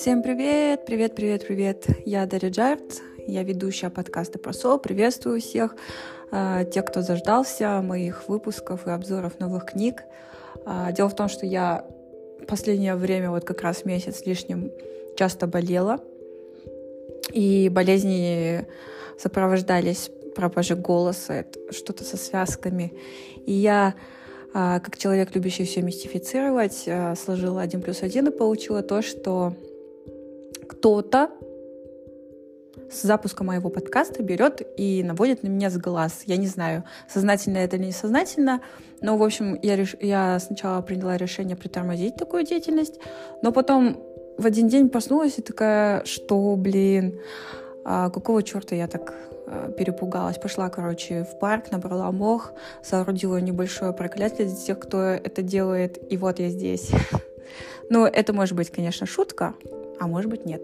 Всем привет, привет, привет, привет. Я Дарья Джарт, я ведущая подкаста про сол. Приветствую всех, э, тех, кто заждался моих выпусков и обзоров новых книг. Э, дело в том, что я последнее время, вот как раз месяц лишним, часто болела. И болезни сопровождались пропажей голоса, что-то со связками. И я а, как человек, любящий все мистифицировать, а, сложила один плюс один и получила то, что кто-то с запуска моего подкаста берет и наводит на меня с глаз. Я не знаю, сознательно это или несознательно, но, в общем, я, реш... я сначала приняла решение притормозить такую деятельность, но потом в один день проснулась и такая, что, блин, а какого черта я так Э, перепугалась. Пошла, короче, в парк, набрала мох, соорудила небольшое проклятие для тех, кто это делает, и вот я здесь. Ну, это может быть, конечно, шутка, а может быть, нет.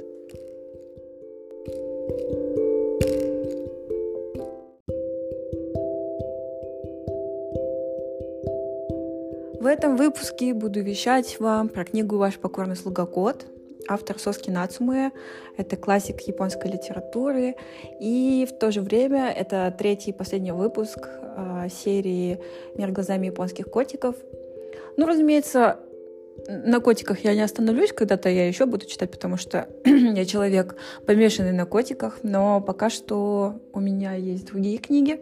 В этом выпуске буду вещать вам про книгу «Ваш покорный слуга Кот», автор Соски Нацумэ. Это классик японской литературы. И в то же время это третий и последний выпуск э, серии «Мир глазами японских котиков». Ну, разумеется, на котиках я не остановлюсь, когда-то я еще буду читать, потому что я человек помешанный на котиках, но пока что у меня есть другие книги,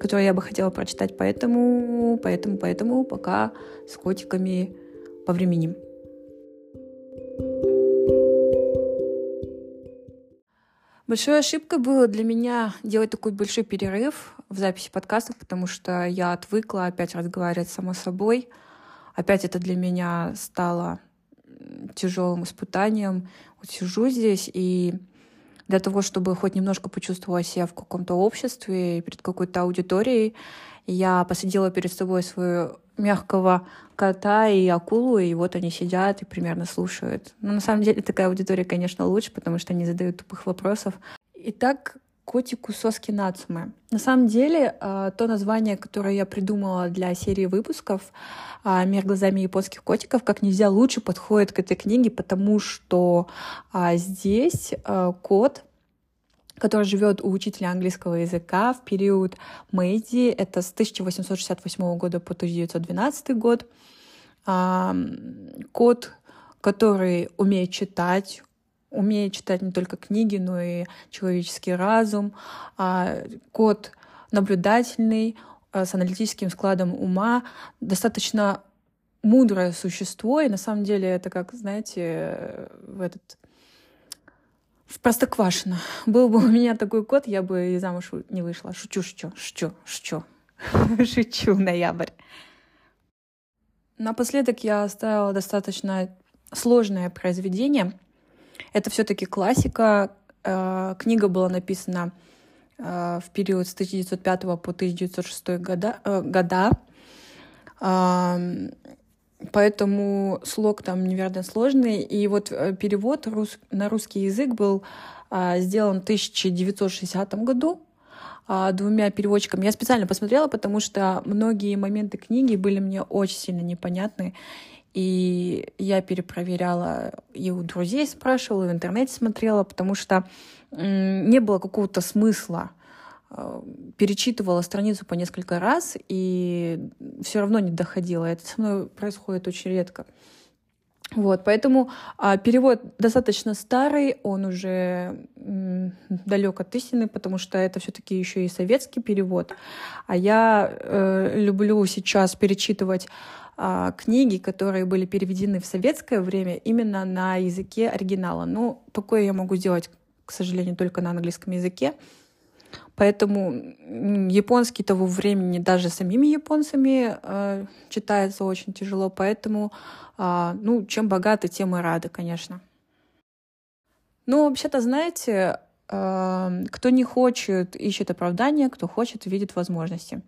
которые я бы хотела прочитать, поэтому, поэтому, поэтому пока с котиками по времени. Большой ошибкой было для меня делать такой большой перерыв в записи подкастов, потому что я отвыкла опять разговаривать само собой. Опять это для меня стало тяжелым испытанием. Вот сижу здесь, и для того, чтобы хоть немножко почувствовать себя в каком-то обществе, перед какой-то аудиторией, я посадила перед собой свою мягкого кота и акулу, и вот они сидят и примерно слушают. Но на самом деле такая аудитория, конечно, лучше, потому что они задают тупых вопросов. Итак, котику Соски Нацумы. На самом деле, а, то название, которое я придумала для серии выпусков а, «Мир глазами японских котиков» как нельзя лучше подходит к этой книге, потому что а, здесь кот который живет у учителя английского языка в период Мэйди. Это с 1868 года по 1912 год. Кот, который умеет читать, умеет читать не только книги, но и человеческий разум. А, кот наблюдательный, а, с аналитическим складом ума, достаточно мудрое существо, и на самом деле это как, знаете, в этот в Простоквашино. Был бы у меня такой кот, я бы и замуж не вышла. Шучу, шучу, шучу, шучу. Шучу, ноябрь. Напоследок я оставила достаточно сложное произведение. Это все-таки классика. Э, книга была написана э, в период с 1905 по 1906 года. Э, года. Поэтому слог там невероятно сложный. И вот перевод рус... на русский язык был а, сделан в 1960 году а, двумя переводчиками. Я специально посмотрела, потому что многие моменты книги были мне очень сильно непонятны. И я перепроверяла и у друзей спрашивала, и в интернете смотрела, потому что не было какого-то смысла Э, перечитывала страницу по несколько раз и все равно не доходила. Это со мной происходит очень редко. Вот, поэтому а, перевод достаточно старый, он уже м, далек от истины, потому что это все-таки еще и советский перевод. А я э, люблю сейчас перечитывать а, книги, которые были переведены в советское время именно на языке оригинала. Ну, такое я могу сделать, к сожалению, только на английском языке. Поэтому японский того времени даже самими японцами э, читается очень тяжело. Поэтому, э, ну, чем богаты, тем и рады, конечно. Ну, вообще-то, знаете, э, кто не хочет, ищет оправдания, кто хочет, видит возможности.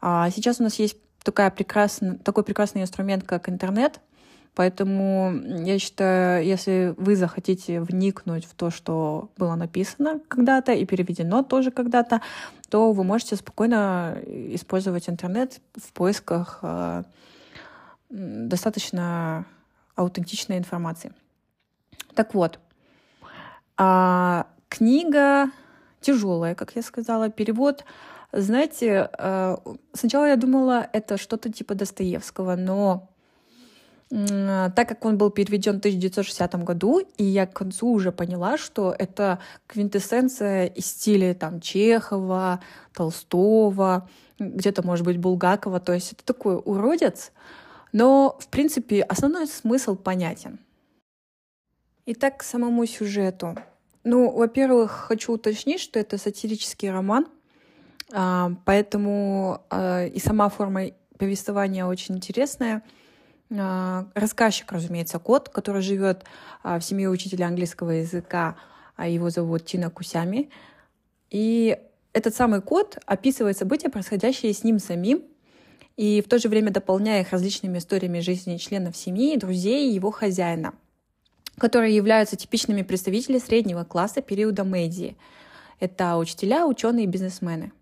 А сейчас у нас есть такая прекрасная, такой прекрасный инструмент, как интернет, Поэтому я считаю, если вы захотите вникнуть в то, что было написано когда-то и переведено тоже когда-то, то вы можете спокойно использовать интернет в поисках э, достаточно аутентичной информации. Так вот, а, книга тяжелая, как я сказала, перевод. Знаете, э, сначала я думала, это что-то типа Достоевского, но так как он был переведен в 1960 году, и я к концу уже поняла, что это квинтэссенция из стиля там Чехова, Толстого, где-то, может быть, Булгакова, то есть это такой уродец, но, в принципе, основной смысл понятен. Итак, к самому сюжету. Ну, во-первых, хочу уточнить, что это сатирический роман, а, поэтому а, и сама форма повествования очень интересная. А, рассказчик, разумеется, кот, который живет в семье учителя английского языка, а его зовут Тина Кусями. И этот самый кот описывает события, происходящие с ним самим, и в то же время дополняя их различными историями жизни членов семьи, друзей и его хозяина, которые являются типичными представителями среднего класса периода Мэйдзи. Это учителя, ученые и бизнесмены.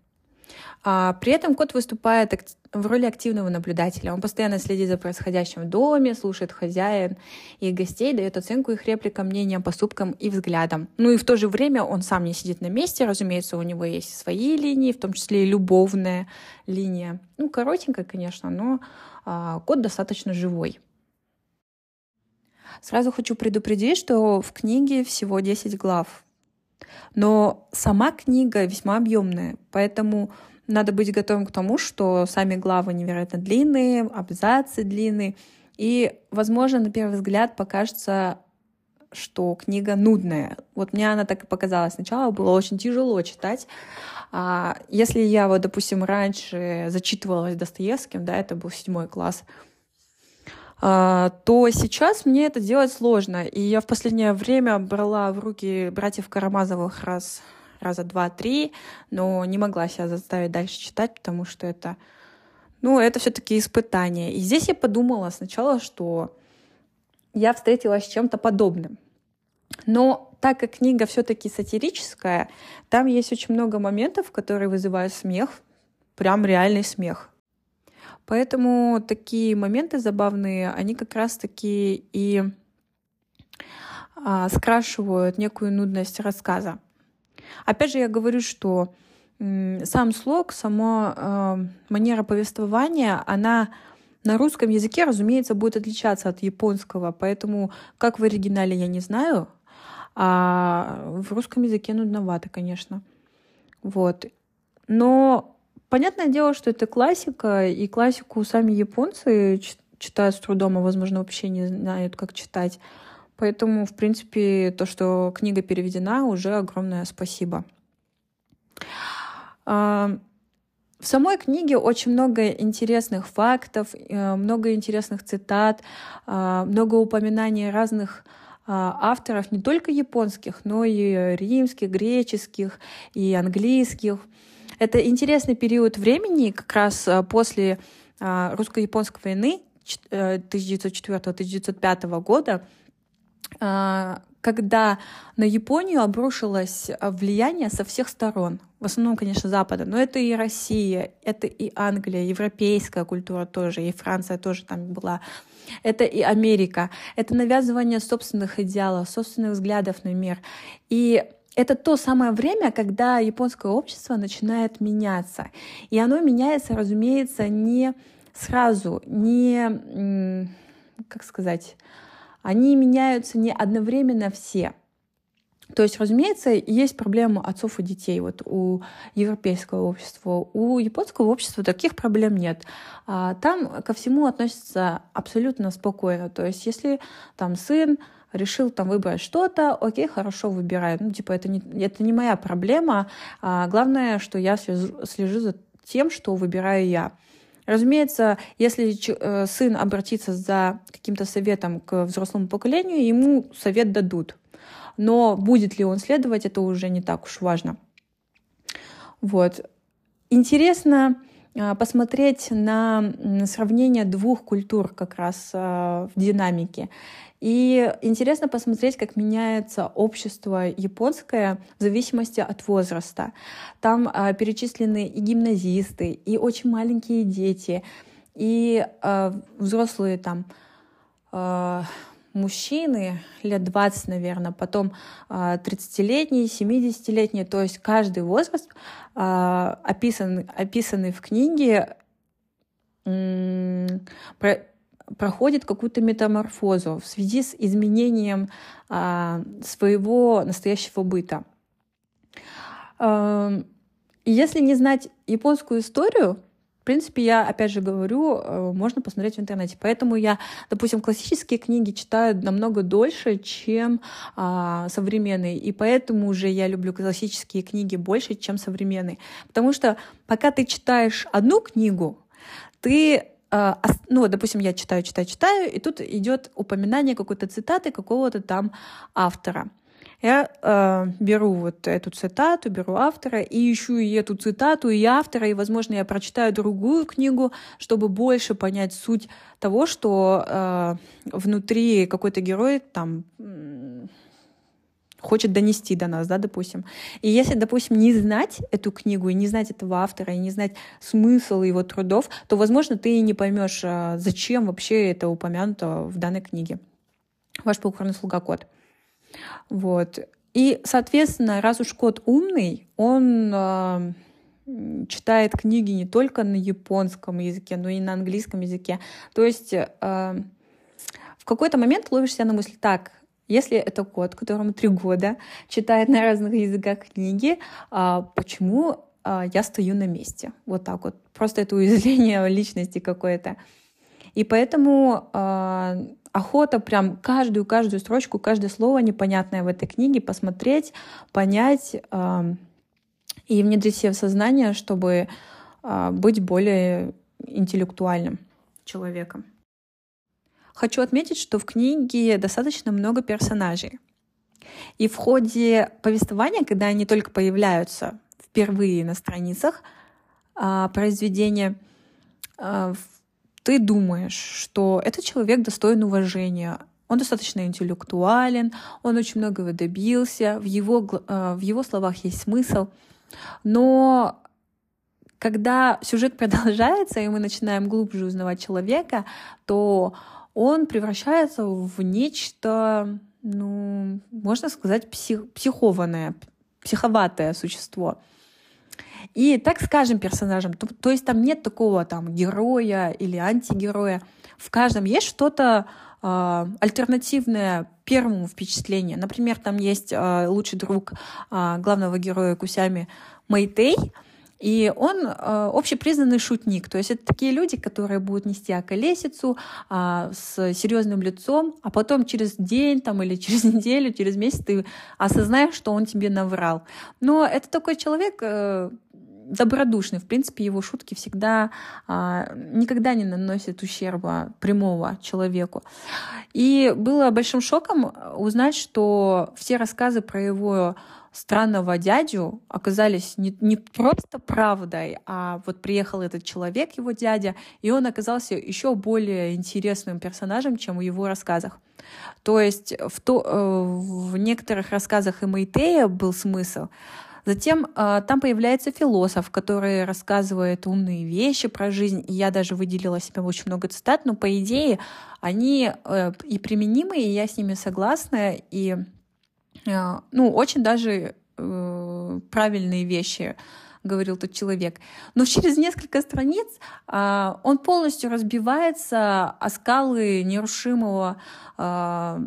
А при этом кот выступает в роли активного наблюдателя. Он постоянно следит за происходящим в доме, слушает хозяин и гостей, дает оценку их репликам, мнениям, поступкам и взглядам. Ну и в то же время он сам не сидит на месте, разумеется, у него есть свои линии, в том числе и любовная линия. Ну, коротенькая, конечно, но а, кот достаточно живой. Сразу хочу предупредить, что в книге всего 10 глав. Но сама книга весьма объемная, поэтому надо быть готовым к тому, что сами главы невероятно длинные, абзацы длинные, и, возможно, на первый взгляд покажется, что книга нудная. Вот мне она так и показалась сначала, было очень тяжело читать. А если я вот, допустим, раньше зачитывалась Достоевским, да, это был седьмой класс, то сейчас мне это делать сложно. И я в последнее время брала в руки братьев Карамазовых раз раза два-три, но не могла себя заставить дальше читать, потому что это, ну, это все-таки испытание. И здесь я подумала сначала, что я встретилась с чем-то подобным. Но так как книга все-таки сатирическая, там есть очень много моментов, которые вызывают смех, прям реальный смех. Поэтому такие моменты забавные, они как раз-таки и а, скрашивают некую нудность рассказа. Опять же, я говорю, что сам слог, сама манера повествования, она на русском языке, разумеется, будет отличаться от японского, поэтому как в оригинале я не знаю, а в русском языке нудновато, конечно. Вот. Но понятное дело, что это классика, и классику сами японцы читают с трудом, а, возможно, вообще не знают, как читать. Поэтому, в принципе, то, что книга переведена, уже огромное спасибо. А, в самой книге очень много интересных фактов, э, много интересных цитат, а, много упоминаний разных а, авторов, не только японских, но и римских, греческих и английских. Это интересный период времени, как раз после русско-японской войны 1904-1905 э, года, когда на Японию обрушилось влияние со всех сторон. В основном, конечно, Запада, но это и Россия, это и Англия, европейская культура тоже, и Франция тоже там была. Это и Америка. Это навязывание собственных идеалов, собственных взглядов на мир. И это то самое время, когда японское общество начинает меняться. И оно меняется, разумеется, не сразу, не, как сказать, они меняются не одновременно все. То есть, разумеется, есть проблема отцов и детей вот у европейского общества. У японского общества таких проблем нет. А там ко всему относятся абсолютно спокойно. То есть, если там сын решил там выбрать что-то, окей, хорошо, выбирай. Ну, типа, это не, это не моя проблема. А главное, что я слежу, слежу за тем, что выбираю я. Разумеется, если э, сын обратится за каким-то советом к взрослому поколению, ему совет дадут. Но будет ли он следовать, это уже не так уж важно. Вот. Интересно посмотреть на сравнение двух культур как раз э, в динамике. И интересно посмотреть, как меняется общество японское в зависимости от возраста. Там а, перечислены и гимназисты, и очень маленькие дети, и а, взрослые там а, мужчины лет 20, наверное, потом 30-летние, 70-летние, то есть каждый возраст описан, описанный в книге про, проходит какую-то метаморфозу в связи с изменением а, своего настоящего быта. А, если не знать японскую историю, в принципе, я, опять же говорю, э, можно посмотреть в интернете. Поэтому я, допустим, классические книги читаю намного дольше, чем а, современные. И поэтому уже я люблю классические книги больше, чем современные. Потому что пока ты читаешь одну книгу, ты э, ну, допустим, я читаю, читаю, читаю, и тут идет упоминание какой-то цитаты какого-то там автора. Я э, беру вот эту цитату, беру автора и ищу и эту цитату, и автора, и, возможно, я прочитаю другую книгу, чтобы больше понять суть того, что э, внутри какой-то герой там хочет донести до нас, да, допустим. И если, допустим, не знать эту книгу, и не знать этого автора, и не знать смысл его трудов, то, возможно, ты и не поймешь, а, зачем вообще это упомянуто в данной книге. Ваш покорный слуга кот. Вот. И, соответственно, раз уж кот умный, он э, читает книги не только на японском языке, но и на английском языке. То есть э, в какой-то момент ловишь себя на мысли, так, если это кот, которому три года, читает на разных языках книги, а, почему я стою на месте? Вот так вот. Просто это уязвление личности какое-то. И поэтому э, охота прям каждую, каждую строчку, каждое слово непонятное в этой книге посмотреть, понять э, и внедрить себе в сознание, чтобы э, быть более интеллектуальным человеком. Хочу отметить, что в книге достаточно много персонажей. И в ходе повествования, когда они только появляются впервые на страницах а, произведения, а, ты думаешь, что этот человек достоин уважения, он достаточно интеллектуален, он очень многого добился, в его, а, в его словах есть смысл. Но когда сюжет продолжается, и мы начинаем глубже узнавать человека, то он превращается в нечто, ну, можно сказать, псих, психованное, психоватое существо. И так с каждым персонажем. То, то есть там нет такого там героя или антигероя. В каждом есть что-то э, альтернативное первому впечатлению. Например, там есть э, лучший друг э, главного героя Кусями Мэйтей, и он э, общепризнанный шутник. То есть это такие люди, которые будут нести околесицу э, с серьезным лицом, а потом через день там, или через неделю, через месяц ты осознаешь, что он тебе наврал. Но это такой человек... Э, добродушный. В принципе, его шутки всегда а, никогда не наносят ущерба прямого человеку. И было большим шоком узнать, что все рассказы про его странного дядю оказались не, не просто правдой, а вот приехал этот человек, его дядя, и он оказался еще более интересным персонажем, чем в его рассказах. То есть в, то, э, в некоторых рассказах и Майтея был смысл, Затем э, там появляется философ, который рассказывает умные вещи про жизнь. И я даже выделила себе очень много цитат, но по идее они э, и применимы, и я с ними согласна. И ну, очень даже э, правильные вещи говорил тот человек. Но через несколько страниц э, он полностью разбивается о скалы нерушимого э,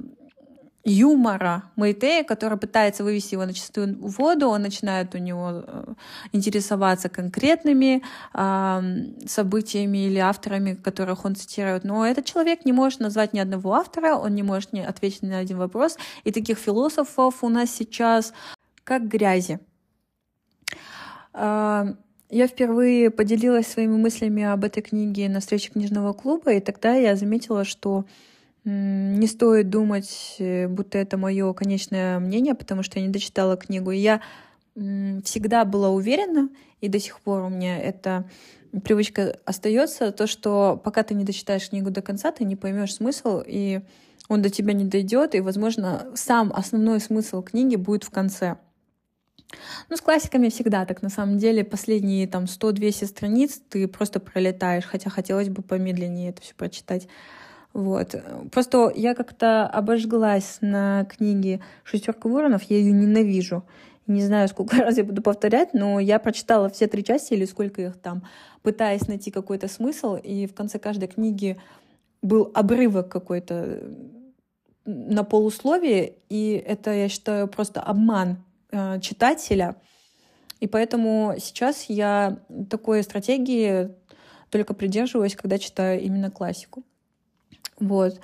юмора Майтея, который пытается вывести его на чистую воду, он начинает у него э, интересоваться конкретными э, событиями или авторами, которых он цитирует. Но этот человек не может назвать ни одного автора, он не может не ответить ни на один вопрос. И таких философов у нас сейчас как грязи. Э, я впервые поделилась своими мыслями об этой книге на встрече книжного клуба, и тогда я заметила, что не стоит думать, э, будто это мое конечное мнение, потому что я не дочитала книгу. И я всегда была уверена, и до сих пор у меня эта привычка остается, то, что пока ты не дочитаешь книгу до конца, ты не поймешь смысл, и он до тебя не дойдет, и, возможно, сам основной смысл книги будет в конце. Ну, с классиками всегда так, на самом деле, последние там 100-200 страниц ты просто пролетаешь, хотя хотелось бы помедленнее это все прочитать. Вот. Просто я как-то обожглась на книге «Шестерка воронов», я ее ненавижу. Не знаю, сколько раз я буду повторять, но я прочитала все три части или сколько их там, пытаясь найти какой-то смысл, и в конце каждой книги был обрывок какой-то на полусловие, и это, я считаю, просто обман э, читателя. И поэтому сейчас я такой стратегии только придерживаюсь, когда читаю именно классику. Вот.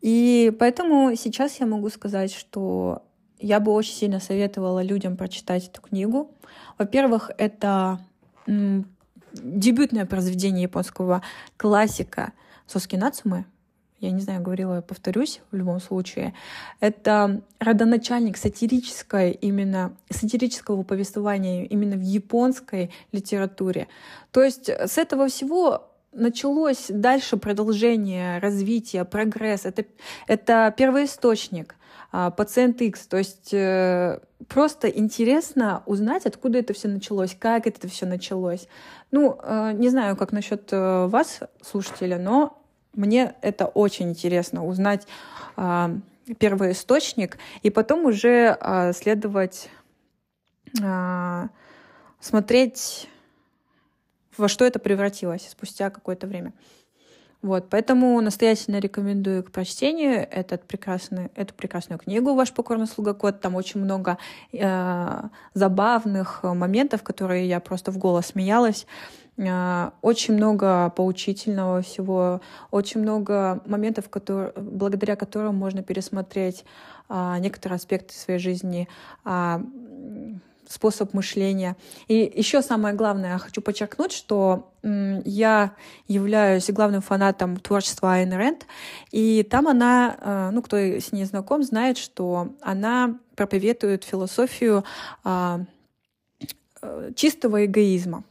И поэтому сейчас я могу сказать, что я бы очень сильно советовала людям прочитать эту книгу. Во-первых, это дебютное произведение японского классика Соски Нацумы. Я не знаю, говорила, я повторюсь в любом случае. Это родоначальник сатирической именно сатирического повествования именно в японской литературе. То есть с этого всего началось дальше продолжение развития, прогресс. Это, это первоисточник а, пациент X. То есть э, просто интересно узнать, откуда это все началось, как это все началось. Ну, э, не знаю, как насчет э, вас, слушателя, но мне это очень интересно узнать э, первоисточник и потом уже э, следовать, смотреть, во что это превратилось спустя какое-то время. Вот, поэтому настоятельно рекомендую к прочтению этот прекрасный, эту прекрасную книгу «Ваш покорный слуга кот». Там очень много э, забавных моментов, которые я просто в голос смеялась. Э, очень много поучительного всего, очень много моментов, которые, благодаря которым можно пересмотреть э, некоторые аспекты своей жизни, э, способ мышления. И еще самое главное, хочу подчеркнуть, что я являюсь главным фанатом творчества Айн Рэнд, и там она, э, ну, кто с ней знаком, знает, что она проповедует философию а, э, чистого эгоизма.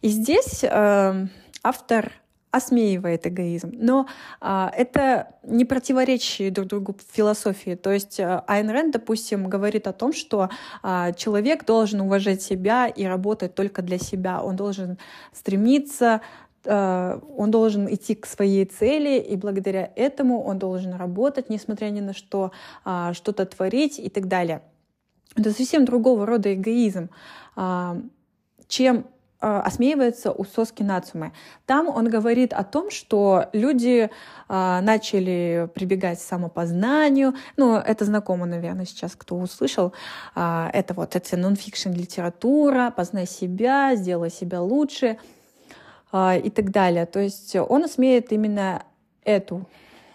И здесь э, автор осмеивает эгоизм. Но а, это не противоречие друг другу философии. То есть а, Айн Рэнд, допустим, говорит о том, что а, человек должен уважать себя и работать только для себя. Он должен стремиться а, он должен идти к своей цели, и благодаря этому он должен работать, несмотря ни на что, а, что-то творить и так далее. Это совсем другого рода эгоизм, чем Э, осмеивается у Соски Нацумы. Там он говорит о том, что люди а, начали прибегать к самопознанию. Ну, это знакомо, наверное, сейчас, кто услышал. А, это вот это нон-фикшн литература, познай себя, сделай себя лучше а, и так далее. То есть он осмеет именно эту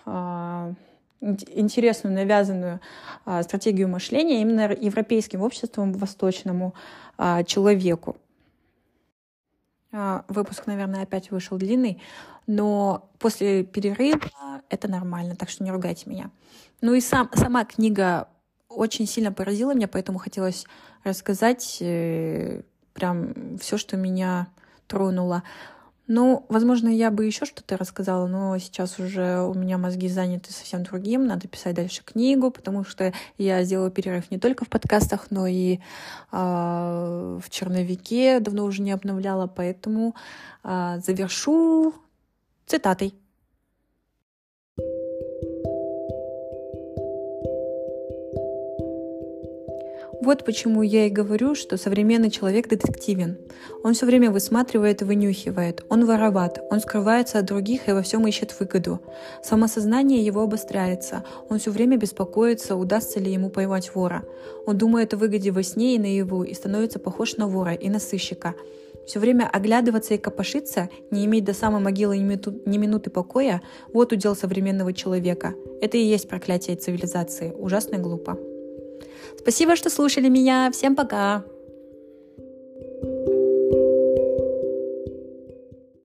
а, интересную, навязанную а, стратегию мышления именно европейским обществом, восточному а, человеку. А, выпуск, наверное, опять вышел длинный, но после перерыва это нормально, так что не ругайте меня. Ну и сам, сама книга очень сильно поразила меня, поэтому хотелось рассказать э, прям все, что меня тронуло. Ну, возможно, я бы еще что-то рассказала, но сейчас уже у меня мозги заняты совсем другим. Надо писать дальше книгу, потому что я сделала перерыв не только в подкастах, но и э, в черновике давно уже не обновляла, поэтому э, завершу цитатой. Вот почему я и говорю, что современный человек детективен. Он все время высматривает и вынюхивает. Он вороват, он скрывается от других и во всем ищет выгоду. Самосознание его обостряется. Он все время беспокоится, удастся ли ему поймать вора. Он думает о выгоде во сне и наяву и становится похож на вора и на сыщика. Все время оглядываться и копошиться, не иметь до самой могилы ни, минуты покоя – вот удел современного человека. Это и есть проклятие цивилизации. Ужасно глупо. Спасибо, что слушали меня. Всем пока!